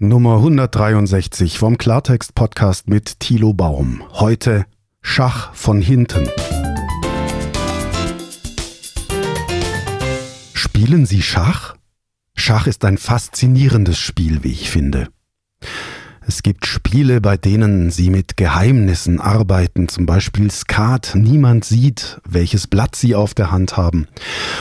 Nummer 163 vom Klartext Podcast mit Thilo Baum. Heute Schach von hinten. Spielen Sie Schach? Schach ist ein faszinierendes Spiel, wie ich finde. Es gibt Spiele, bei denen sie mit Geheimnissen arbeiten, zum Beispiel Skat. Niemand sieht, welches Blatt sie auf der Hand haben.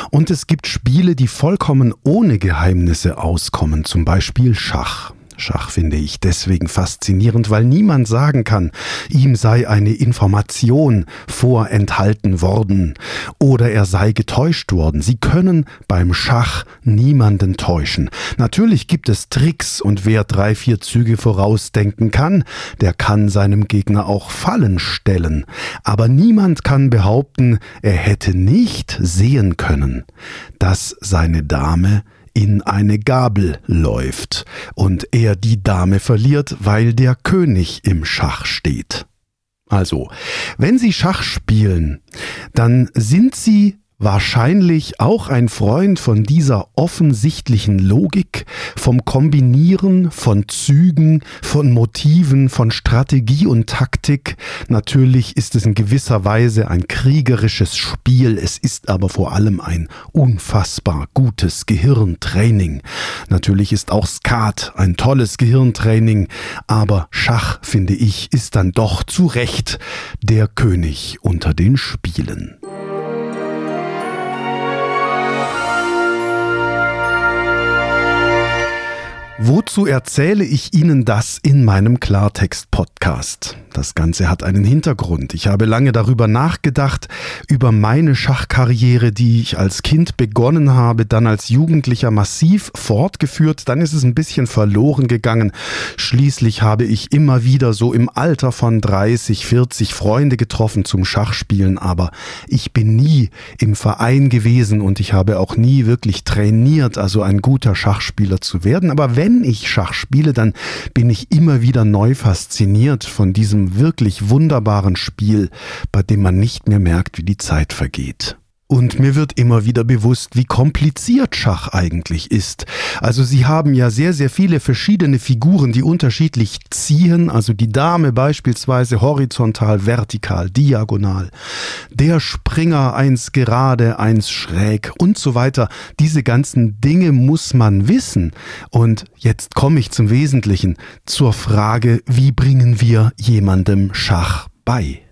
Und es gibt Spiele, die vollkommen ohne Geheimnisse auskommen, zum Beispiel Schach. Schach finde ich deswegen faszinierend, weil niemand sagen kann, ihm sei eine Information vorenthalten worden oder er sei getäuscht worden. Sie können beim Schach niemanden täuschen. Natürlich gibt es Tricks und wer drei, vier Züge vorausdenken kann, der kann seinem Gegner auch Fallen stellen. Aber niemand kann behaupten, er hätte nicht sehen können, dass seine Dame in eine Gabel läuft und er die Dame verliert, weil der König im Schach steht. Also, wenn Sie Schach spielen, dann sind Sie wahrscheinlich auch ein Freund von dieser offensichtlichen Logik, vom Kombinieren von Zügen, von Motiven, von Strategie und Taktik. Natürlich ist es in gewisser Weise ein kriegerisches Spiel, es ist aber vor allem ein unfassbar gutes Gehirntraining. Natürlich ist auch Skat ein tolles Gehirntraining, aber Schach, finde ich, ist dann doch zu Recht der König unter den Spielen. Wozu erzähle ich Ihnen das in meinem Klartext-Podcast? Das Ganze hat einen Hintergrund. Ich habe lange darüber nachgedacht, über meine Schachkarriere, die ich als Kind begonnen habe, dann als Jugendlicher massiv fortgeführt, dann ist es ein bisschen verloren gegangen. Schließlich habe ich immer wieder so im Alter von 30, 40 Freunde getroffen zum Schachspielen, aber ich bin nie im Verein gewesen und ich habe auch nie wirklich trainiert, also ein guter Schachspieler zu werden. Aber wenn wenn Schach spiele, dann bin ich immer wieder neu fasziniert von diesem wirklich wunderbaren Spiel, bei dem man nicht mehr merkt, wie die Zeit vergeht. Und mir wird immer wieder bewusst, wie kompliziert Schach eigentlich ist. Also Sie haben ja sehr, sehr viele verschiedene Figuren, die unterschiedlich ziehen. Also die Dame beispielsweise horizontal, vertikal, diagonal. Der Springer eins gerade, eins schräg und so weiter. Diese ganzen Dinge muss man wissen. Und jetzt komme ich zum Wesentlichen, zur Frage, wie bringen wir jemandem Schach bei?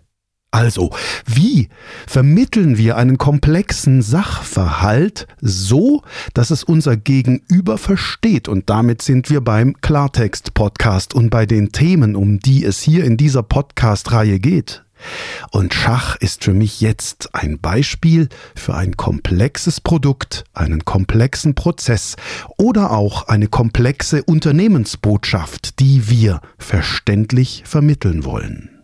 Also, wie vermitteln wir einen komplexen Sachverhalt so, dass es unser Gegenüber versteht? Und damit sind wir beim Klartext-Podcast und bei den Themen, um die es hier in dieser Podcast-Reihe geht. Und Schach ist für mich jetzt ein Beispiel für ein komplexes Produkt, einen komplexen Prozess oder auch eine komplexe Unternehmensbotschaft, die wir verständlich vermitteln wollen.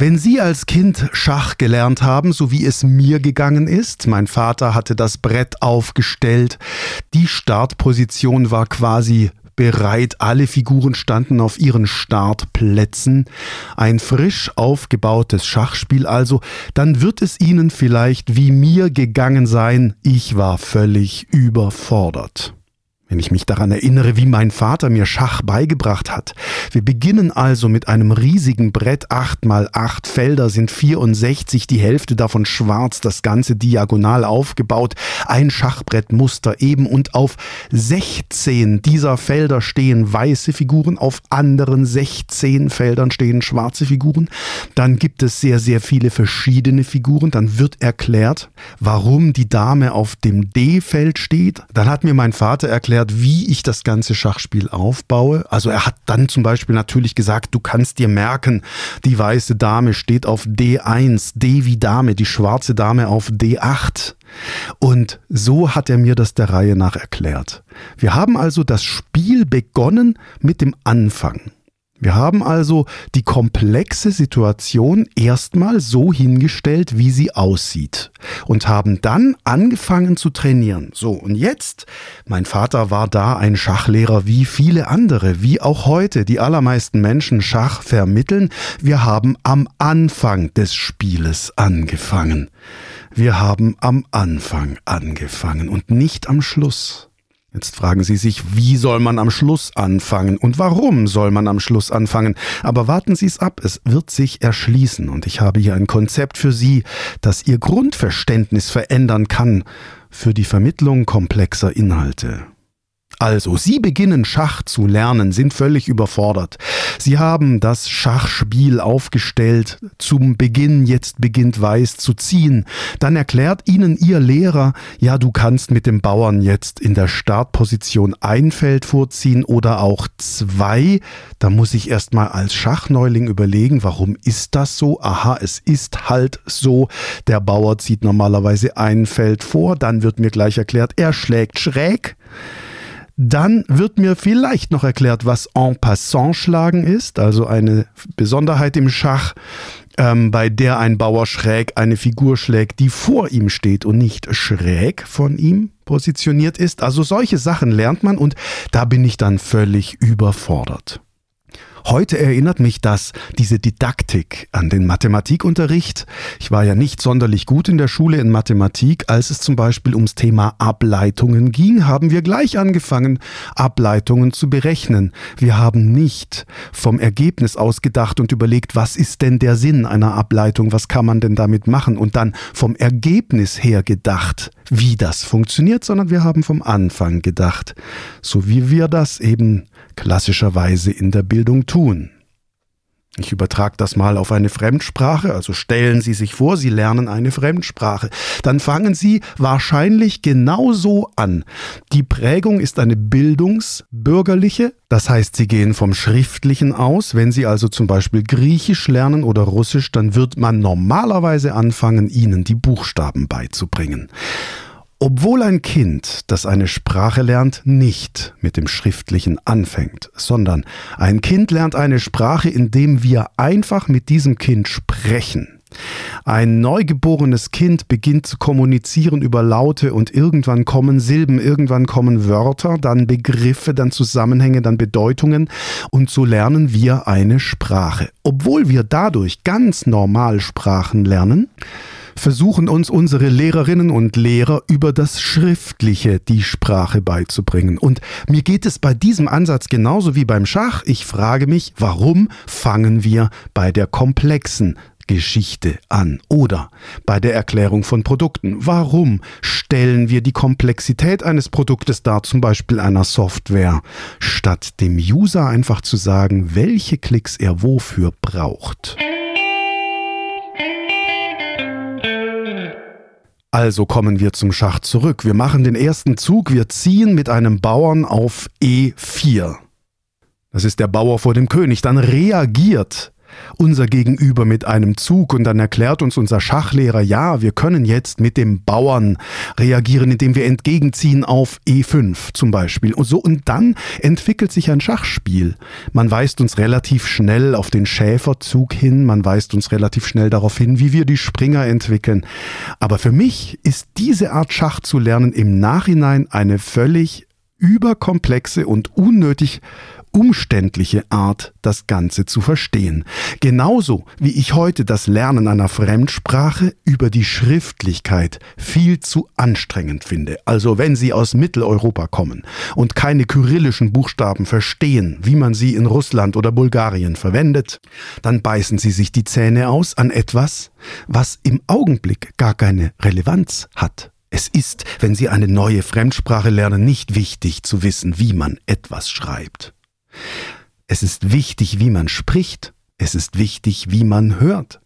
Wenn Sie als Kind Schach gelernt haben, so wie es mir gegangen ist, mein Vater hatte das Brett aufgestellt, die Startposition war quasi bereit, alle Figuren standen auf ihren Startplätzen, ein frisch aufgebautes Schachspiel also, dann wird es Ihnen vielleicht wie mir gegangen sein, ich war völlig überfordert. Wenn ich mich daran erinnere, wie mein Vater mir Schach beigebracht hat. Wir beginnen also mit einem riesigen Brett, acht mal acht Felder sind 64, die Hälfte davon schwarz, das Ganze diagonal aufgebaut, ein Schachbrettmuster eben und auf 16 dieser Felder stehen weiße Figuren, auf anderen 16 Feldern stehen schwarze Figuren. Dann gibt es sehr, sehr viele verschiedene Figuren. Dann wird erklärt, warum die Dame auf dem D-Feld steht. Dann hat mir mein Vater erklärt, erklärt, wie ich das ganze Schachspiel aufbaue. Also er hat dann zum Beispiel natürlich gesagt, du kannst dir merken, die weiße Dame steht auf D1, D wie Dame, die schwarze Dame auf D8. Und so hat er mir das der Reihe nach erklärt. Wir haben also das Spiel begonnen mit dem Anfang. Wir haben also die komplexe Situation erstmal so hingestellt, wie sie aussieht und haben dann angefangen zu trainieren. So, und jetzt, mein Vater war da ein Schachlehrer wie viele andere, wie auch heute die allermeisten Menschen Schach vermitteln. Wir haben am Anfang des Spieles angefangen. Wir haben am Anfang angefangen und nicht am Schluss. Jetzt fragen Sie sich, wie soll man am Schluss anfangen und warum soll man am Schluss anfangen? Aber warten Sie es ab, es wird sich erschließen und ich habe hier ein Konzept für Sie, das Ihr Grundverständnis verändern kann für die Vermittlung komplexer Inhalte. Also, Sie beginnen Schach zu lernen, sind völlig überfordert. Sie haben das Schachspiel aufgestellt, zum Beginn, jetzt beginnt Weiß zu ziehen. Dann erklärt Ihnen Ihr Lehrer, ja, du kannst mit dem Bauern jetzt in der Startposition ein Feld vorziehen oder auch zwei. Da muss ich erstmal als Schachneuling überlegen, warum ist das so? Aha, es ist halt so. Der Bauer zieht normalerweise ein Feld vor, dann wird mir gleich erklärt, er schlägt schräg. Dann wird mir vielleicht noch erklärt, was en passant schlagen ist, also eine Besonderheit im Schach, ähm, bei der ein Bauer schräg eine Figur schlägt, die vor ihm steht und nicht schräg von ihm positioniert ist. Also solche Sachen lernt man und da bin ich dann völlig überfordert. Heute erinnert mich das, diese Didaktik an den Mathematikunterricht. Ich war ja nicht sonderlich gut in der Schule in Mathematik. Als es zum Beispiel ums Thema Ableitungen ging, haben wir gleich angefangen, Ableitungen zu berechnen. Wir haben nicht vom Ergebnis ausgedacht und überlegt, was ist denn der Sinn einer Ableitung, was kann man denn damit machen und dann vom Ergebnis her gedacht, wie das funktioniert, sondern wir haben vom Anfang gedacht, so wie wir das eben klassischerweise in der Bildung tun. Ich übertrage das mal auf eine Fremdsprache, also stellen Sie sich vor, Sie lernen eine Fremdsprache. Dann fangen Sie wahrscheinlich genauso an. Die Prägung ist eine bildungsbürgerliche, das heißt, Sie gehen vom Schriftlichen aus. Wenn Sie also zum Beispiel Griechisch lernen oder Russisch, dann wird man normalerweise anfangen, Ihnen die Buchstaben beizubringen. Obwohl ein Kind, das eine Sprache lernt, nicht mit dem Schriftlichen anfängt, sondern ein Kind lernt eine Sprache, indem wir einfach mit diesem Kind sprechen. Ein neugeborenes Kind beginnt zu kommunizieren über Laute und irgendwann kommen Silben, irgendwann kommen Wörter, dann Begriffe, dann Zusammenhänge, dann Bedeutungen und so lernen wir eine Sprache. Obwohl wir dadurch ganz normal Sprachen lernen, versuchen uns unsere Lehrerinnen und Lehrer über das Schriftliche die Sprache beizubringen. Und mir geht es bei diesem Ansatz genauso wie beim Schach. Ich frage mich, warum fangen wir bei der komplexen Geschichte an oder bei der Erklärung von Produkten. Warum stellen wir die Komplexität eines Produktes dar, zum Beispiel einer Software, statt dem User einfach zu sagen, welche Klicks er wofür braucht? Also kommen wir zum Schach zurück. Wir machen den ersten Zug, wir ziehen mit einem Bauern auf E4. Das ist der Bauer vor dem König. Dann reagiert unser Gegenüber mit einem Zug und dann erklärt uns unser Schachlehrer, ja, wir können jetzt mit dem Bauern reagieren, indem wir entgegenziehen auf E5 zum Beispiel. Und so und dann entwickelt sich ein Schachspiel. Man weist uns relativ schnell auf den Schäferzug hin, man weist uns relativ schnell darauf hin, wie wir die Springer entwickeln. Aber für mich ist diese Art Schach zu lernen im Nachhinein eine völlig überkomplexe und unnötig umständliche Art, das Ganze zu verstehen. Genauso wie ich heute das Lernen einer Fremdsprache über die Schriftlichkeit viel zu anstrengend finde. Also wenn Sie aus Mitteleuropa kommen und keine kyrillischen Buchstaben verstehen, wie man sie in Russland oder Bulgarien verwendet, dann beißen Sie sich die Zähne aus an etwas, was im Augenblick gar keine Relevanz hat. Es ist, wenn Sie eine neue Fremdsprache lernen, nicht wichtig zu wissen, wie man etwas schreibt. Es ist wichtig, wie man spricht. Es ist wichtig, wie man hört.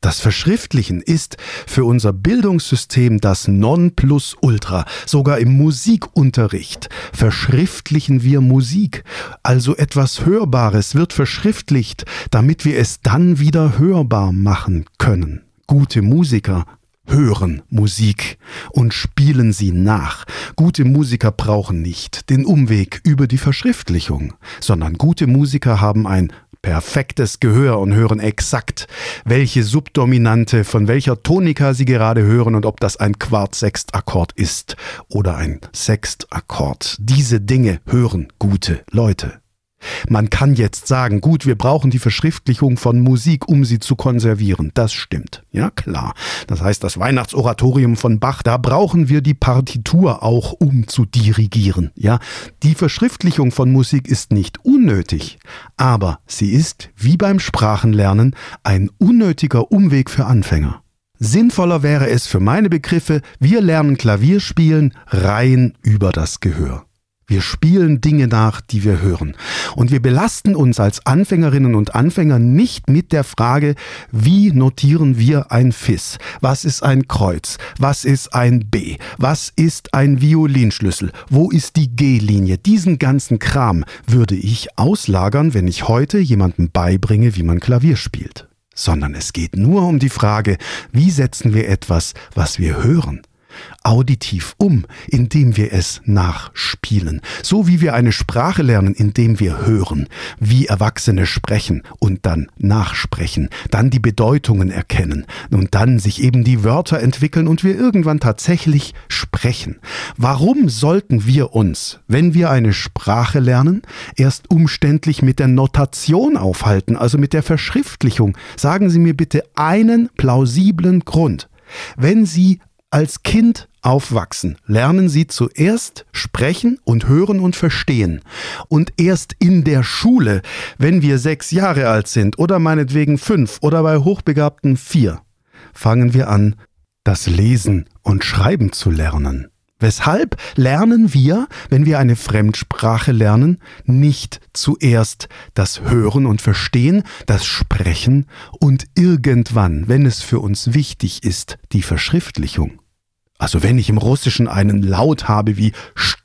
Das Verschriftlichen ist für unser Bildungssystem das Nonplusultra. Sogar im Musikunterricht verschriftlichen wir Musik. Also etwas Hörbares wird verschriftlicht, damit wir es dann wieder hörbar machen können. Gute Musiker hören Musik und spielen sie nach. Gute Musiker brauchen nicht den Umweg über die Verschriftlichung, sondern gute Musiker haben ein perfektes Gehör und hören exakt, welche Subdominante von welcher Tonika sie gerade hören und ob das ein Quart-Sechstakkord ist oder ein Sextakkord. Diese Dinge hören gute Leute. Man kann jetzt sagen, gut, wir brauchen die Verschriftlichung von Musik, um sie zu konservieren. Das stimmt. Ja, klar. Das heißt, das Weihnachtsoratorium von Bach, da brauchen wir die Partitur auch, um zu dirigieren. Ja, die Verschriftlichung von Musik ist nicht unnötig, aber sie ist, wie beim Sprachenlernen, ein unnötiger Umweg für Anfänger. Sinnvoller wäre es für meine Begriffe, wir lernen Klavierspielen rein über das Gehör. Wir spielen Dinge nach, die wir hören. Und wir belasten uns als Anfängerinnen und Anfänger nicht mit der Frage, wie notieren wir ein Fis? Was ist ein Kreuz? Was ist ein B? Was ist ein Violinschlüssel? Wo ist die G-Linie? Diesen ganzen Kram würde ich auslagern, wenn ich heute jemandem beibringe, wie man Klavier spielt. Sondern es geht nur um die Frage, wie setzen wir etwas, was wir hören, auditiv um, indem wir es nachspielen. So wie wir eine Sprache lernen, indem wir hören, wie Erwachsene sprechen und dann nachsprechen, dann die Bedeutungen erkennen und dann sich eben die Wörter entwickeln und wir irgendwann tatsächlich sprechen. Warum sollten wir uns, wenn wir eine Sprache lernen, erst umständlich mit der Notation aufhalten, also mit der Verschriftlichung? Sagen Sie mir bitte einen plausiblen Grund. Wenn Sie als Kind aufwachsen, lernen sie zuerst sprechen und hören und verstehen. Und erst in der Schule, wenn wir sechs Jahre alt sind oder meinetwegen fünf oder bei Hochbegabten vier, fangen wir an, das Lesen und Schreiben zu lernen. Weshalb lernen wir, wenn wir eine Fremdsprache lernen, nicht zuerst das Hören und Verstehen, das Sprechen und irgendwann, wenn es für uns wichtig ist, die Verschriftlichung. Also wenn ich im Russischen einen Laut habe wie sch,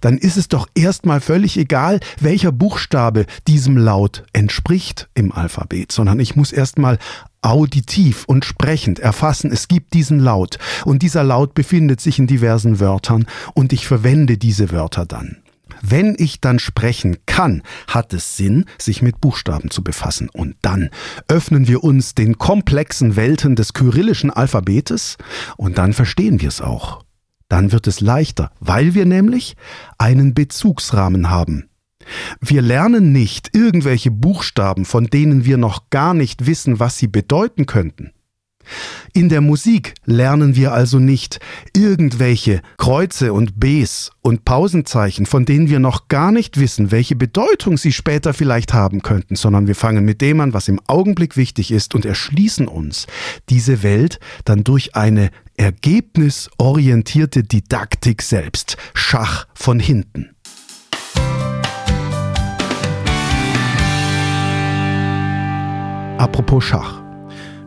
dann ist es doch erstmal völlig egal, welcher Buchstabe diesem Laut entspricht im Alphabet, sondern ich muss erstmal auditiv und sprechend erfassen, es gibt diesen Laut und dieser Laut befindet sich in diversen Wörtern und ich verwende diese Wörter dann. Wenn ich dann sprechen kann, hat es Sinn, sich mit Buchstaben zu befassen. Und dann öffnen wir uns den komplexen Welten des kyrillischen Alphabetes und dann verstehen wir es auch. Dann wird es leichter, weil wir nämlich einen Bezugsrahmen haben. Wir lernen nicht irgendwelche Buchstaben, von denen wir noch gar nicht wissen, was sie bedeuten könnten. In der Musik lernen wir also nicht irgendwelche Kreuze und Bs und Pausenzeichen, von denen wir noch gar nicht wissen, welche Bedeutung sie später vielleicht haben könnten, sondern wir fangen mit dem an, was im Augenblick wichtig ist und erschließen uns diese Welt dann durch eine ergebnisorientierte Didaktik selbst, Schach von hinten. Apropos Schach.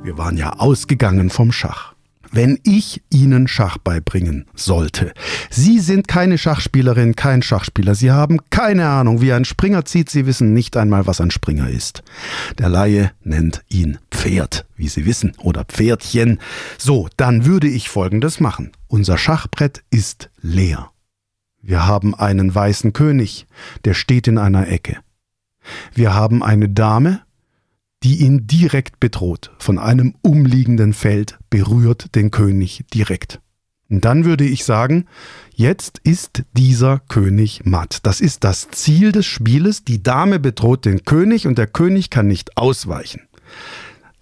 Wir waren ja ausgegangen vom Schach. Wenn ich Ihnen Schach beibringen sollte. Sie sind keine Schachspielerin, kein Schachspieler. Sie haben keine Ahnung, wie ein Springer zieht. Sie wissen nicht einmal, was ein Springer ist. Der Laie nennt ihn Pferd, wie Sie wissen, oder Pferdchen. So, dann würde ich Folgendes machen. Unser Schachbrett ist leer. Wir haben einen weißen König, der steht in einer Ecke. Wir haben eine Dame, die ihn direkt bedroht. Von einem umliegenden Feld berührt den König direkt. Und dann würde ich sagen, jetzt ist dieser König matt. Das ist das Ziel des Spieles. Die Dame bedroht den König und der König kann nicht ausweichen.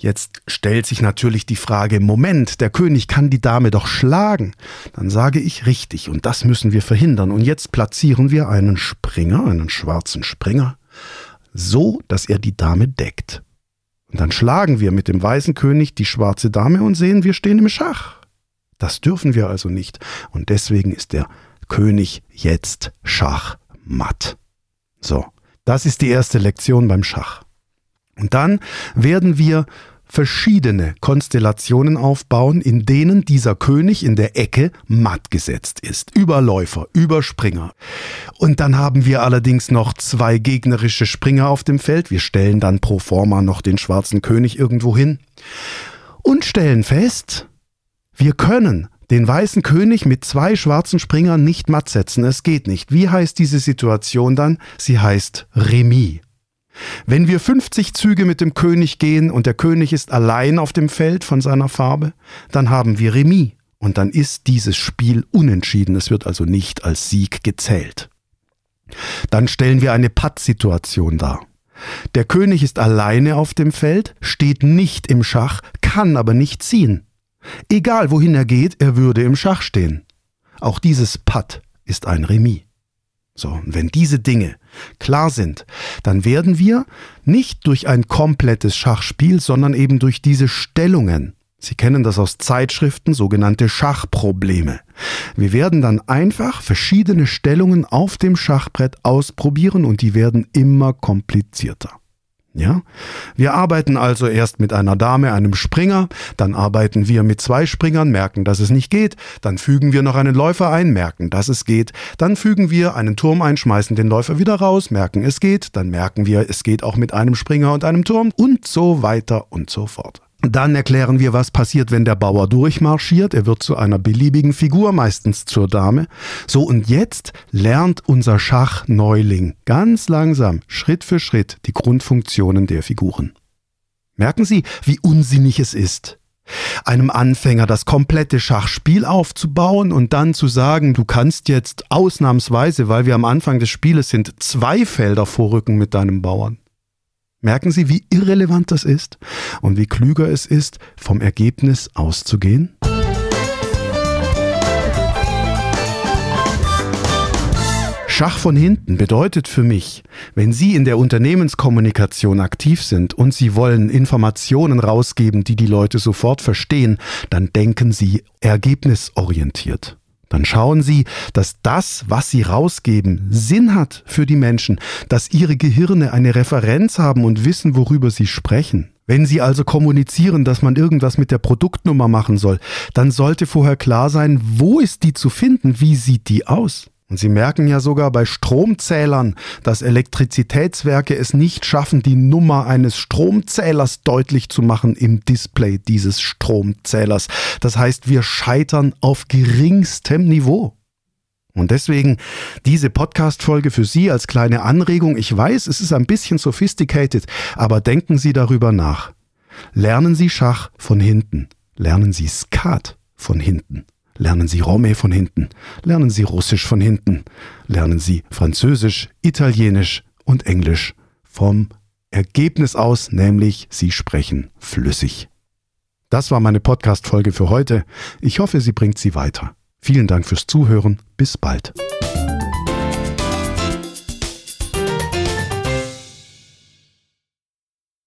Jetzt stellt sich natürlich die Frage, Moment, der König kann die Dame doch schlagen. Dann sage ich richtig und das müssen wir verhindern. Und jetzt platzieren wir einen Springer, einen schwarzen Springer, so dass er die Dame deckt. Und dann schlagen wir mit dem weißen König die schwarze Dame und sehen, wir stehen im Schach. Das dürfen wir also nicht. Und deswegen ist der König jetzt schachmatt. So, das ist die erste Lektion beim Schach. Und dann werden wir verschiedene Konstellationen aufbauen, in denen dieser König in der Ecke matt gesetzt ist. Überläufer, Überspringer. Und dann haben wir allerdings noch zwei gegnerische Springer auf dem Feld. Wir stellen dann pro forma noch den schwarzen König irgendwo hin und stellen fest, wir können den weißen König mit zwei schwarzen Springern nicht matt setzen. Es geht nicht. Wie heißt diese Situation dann? Sie heißt Remis. Wenn wir 50 Züge mit dem König gehen und der König ist allein auf dem Feld von seiner Farbe, dann haben wir Remis und dann ist dieses Spiel unentschieden. Es wird also nicht als Sieg gezählt. Dann stellen wir eine Pattsituation dar. Der König ist alleine auf dem Feld, steht nicht im Schach, kann aber nicht ziehen. Egal wohin er geht, er würde im Schach stehen. Auch dieses Patt ist ein Remis. So, und wenn diese Dinge klar sind, dann werden wir nicht durch ein komplettes Schachspiel, sondern eben durch diese Stellungen. Sie kennen das aus Zeitschriften, sogenannte Schachprobleme. Wir werden dann einfach verschiedene Stellungen auf dem Schachbrett ausprobieren und die werden immer komplizierter. Ja? Wir arbeiten also erst mit einer Dame, einem Springer, dann arbeiten wir mit zwei Springern, merken, dass es nicht geht, dann fügen wir noch einen Läufer ein, merken, dass es geht, dann fügen wir einen Turm ein, schmeißen den Läufer wieder raus, merken, es geht, dann merken wir, es geht auch mit einem Springer und einem Turm und so weiter und so fort. Dann erklären wir, was passiert, wenn der Bauer durchmarschiert. Er wird zu einer beliebigen Figur, meistens zur Dame. So, und jetzt lernt unser Schachneuling ganz langsam, Schritt für Schritt, die Grundfunktionen der Figuren. Merken Sie, wie unsinnig es ist, einem Anfänger das komplette Schachspiel aufzubauen und dann zu sagen, du kannst jetzt ausnahmsweise, weil wir am Anfang des Spieles sind, zwei Felder vorrücken mit deinem Bauern. Merken Sie, wie irrelevant das ist und wie klüger es ist, vom Ergebnis auszugehen? Schach von hinten bedeutet für mich, wenn Sie in der Unternehmenskommunikation aktiv sind und Sie wollen Informationen rausgeben, die die Leute sofort verstehen, dann denken Sie ergebnisorientiert dann schauen Sie, dass das, was Sie rausgeben, Sinn hat für die Menschen, dass Ihre Gehirne eine Referenz haben und wissen, worüber Sie sprechen. Wenn Sie also kommunizieren, dass man irgendwas mit der Produktnummer machen soll, dann sollte vorher klar sein, wo ist die zu finden, wie sieht die aus. Und Sie merken ja sogar bei Stromzählern, dass Elektrizitätswerke es nicht schaffen, die Nummer eines Stromzählers deutlich zu machen im Display dieses Stromzählers. Das heißt, wir scheitern auf geringstem Niveau. Und deswegen diese Podcast-Folge für Sie als kleine Anregung. Ich weiß, es ist ein bisschen sophisticated, aber denken Sie darüber nach. Lernen Sie Schach von hinten. Lernen Sie Skat von hinten. Lernen Sie Rome von hinten, lernen Sie Russisch von hinten, lernen Sie Französisch, Italienisch und Englisch vom Ergebnis aus, nämlich Sie sprechen flüssig. Das war meine Podcast-Folge für heute. Ich hoffe, sie bringt Sie weiter. Vielen Dank fürs Zuhören. Bis bald.